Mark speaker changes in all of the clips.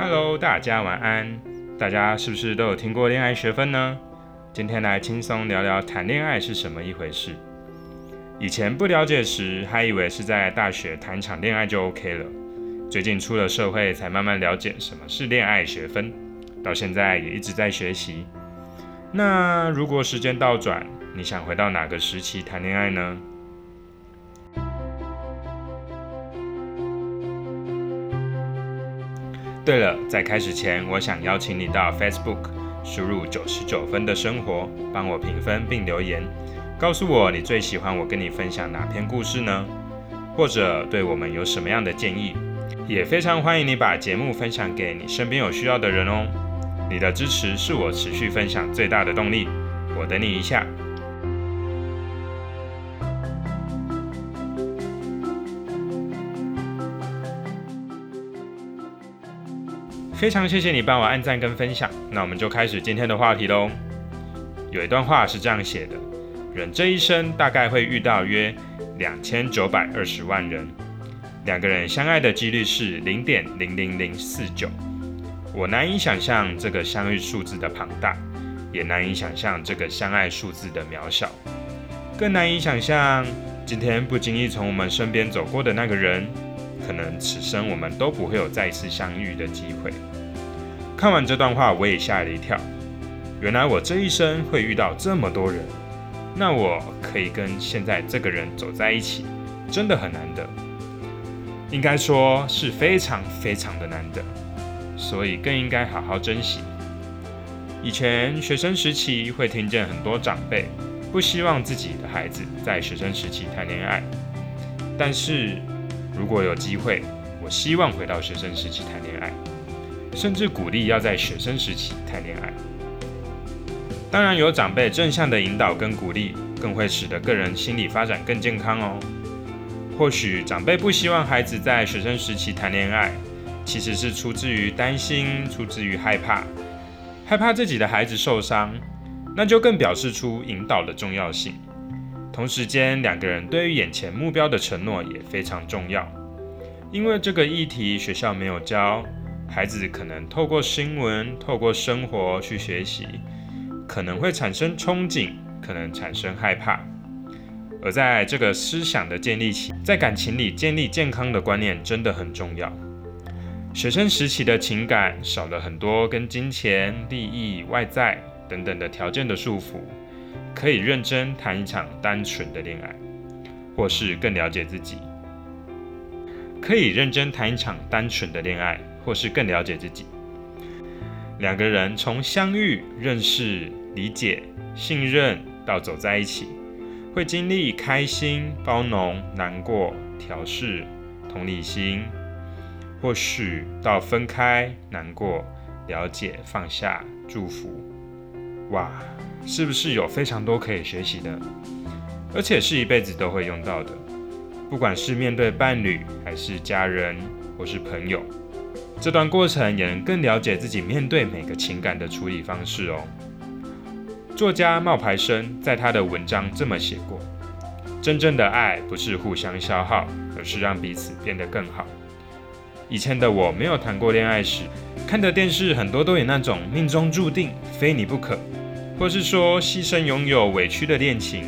Speaker 1: Hello，大家晚安。大家是不是都有听过恋爱学分呢？今天来轻松聊聊谈恋爱是什么一回事。以前不了解时，还以为是在大学谈场恋爱就 OK 了。最近出了社会，才慢慢了解什么是恋爱学分。到现在也一直在学习。那如果时间倒转，你想回到哪个时期谈恋爱呢？对了，在开始前，我想邀请你到 Facebook 输入九十九分的生活，帮我评分并留言，告诉我你最喜欢我跟你分享哪篇故事呢？或者对我们有什么样的建议？也非常欢迎你把节目分享给你身边有需要的人哦。你的支持是我持续分享最大的动力。我等你一下。非常谢谢你帮我按赞跟分享，那我们就开始今天的话题喽。有一段话是这样写的：人这一生大概会遇到约两千九百二十万人，两个人相爱的几率是零点零零零四九。我难以想象这个相遇数字的庞大，也难以想象这个相爱数字的渺小，更难以想象今天不经意从我们身边走过的那个人。可能此生我们都不会有再次相遇的机会。看完这段话，我也吓了一跳。原来我这一生会遇到这么多人，那我可以跟现在这个人走在一起，真的很难得。应该说是非常非常的难得，所以更应该好好珍惜。以前学生时期会听见很多长辈不希望自己的孩子在学生时期谈恋爱，但是。如果有机会，我希望回到学生时期谈恋爱，甚至鼓励要在学生时期谈恋爱。当然，有长辈正向的引导跟鼓励，更会使得个人心理发展更健康哦。或许长辈不希望孩子在学生时期谈恋爱，其实是出自于担心，出自于害怕，害怕自己的孩子受伤，那就更表示出引导的重要性。同时间，两个人对于眼前目标的承诺也非常重要。因为这个议题学校没有教，孩子可能透过新闻、透过生活去学习，可能会产生憧憬，可能产生害怕。而在这个思想的建立起，在感情里建立健康的观念真的很重要。学生时期的情感少了很多跟金钱、利益、外在等等的条件的束缚。可以认真谈一场单纯的恋爱，或是更了解自己。可以认真谈一场单纯的恋爱，或是更了解自己。两个人从相遇、认识、理解、信任到走在一起，会经历开心、包容、难过、调试、同理心，或许到分开、难过、了解、放下、祝福。哇！是不是有非常多可以学习的，而且是一辈子都会用到的？不管是面对伴侣，还是家人，或是朋友，这段过程也能更了解自己面对每个情感的处理方式哦。作家冒牌生在他的文章这么写过：真正的爱不是互相消耗，而是让彼此变得更好。以前的我没有谈过恋爱时，看的电视很多都有那种命中注定，非你不可。或是说牺牲拥有委屈的恋情，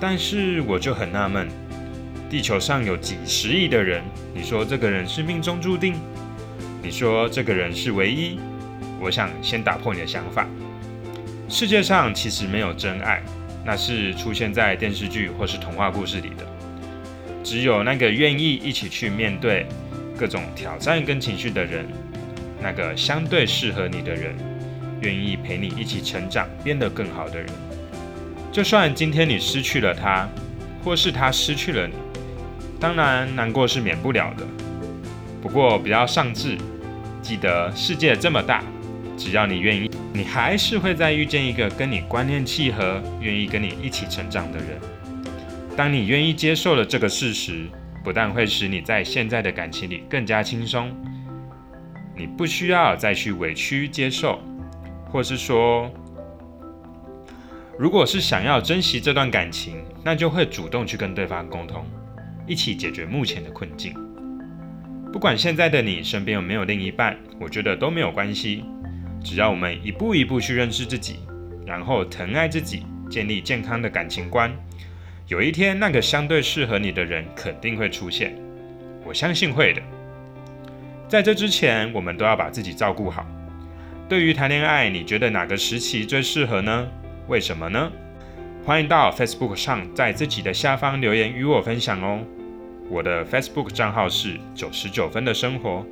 Speaker 1: 但是我就很纳闷，地球上有几十亿的人，你说这个人是命中注定？你说这个人是唯一？我想先打破你的想法，世界上其实没有真爱，那是出现在电视剧或是童话故事里的，只有那个愿意一起去面对各种挑战跟情绪的人，那个相对适合你的人。愿意陪你一起成长，变得更好的人，就算今天你失去了他，或是他失去了你，当然难过是免不了的。不过不要丧志，记得世界这么大，只要你愿意，你还是会再遇见一个跟你观念契合、愿意跟你一起成长的人。当你愿意接受了这个事实，不但会使你在现在的感情里更加轻松，你不需要再去委屈接受。或是说，如果是想要珍惜这段感情，那就会主动去跟对方沟通，一起解决目前的困境。不管现在的你身边有没有另一半，我觉得都没有关系。只要我们一步一步去认识自己，然后疼爱自己，建立健康的感情观，有一天那个相对适合你的人肯定会出现。我相信会的。在这之前，我们都要把自己照顾好。对于谈恋爱，你觉得哪个时期最适合呢？为什么呢？欢迎到 Facebook 上在自己的下方留言与我分享哦。我的 Facebook 账号是九十九分的生活。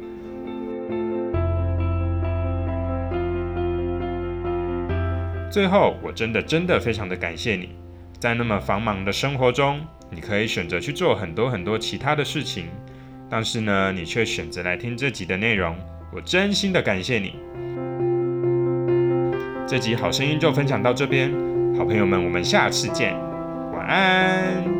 Speaker 1: 最后，我真的真的非常的感谢你，在那么繁忙的生活中，你可以选择去做很多很多其他的事情，但是呢，你却选择来听这集的内容，我真心的感谢你。这集好声音就分享到这边，好朋友们，我们下次见，晚安。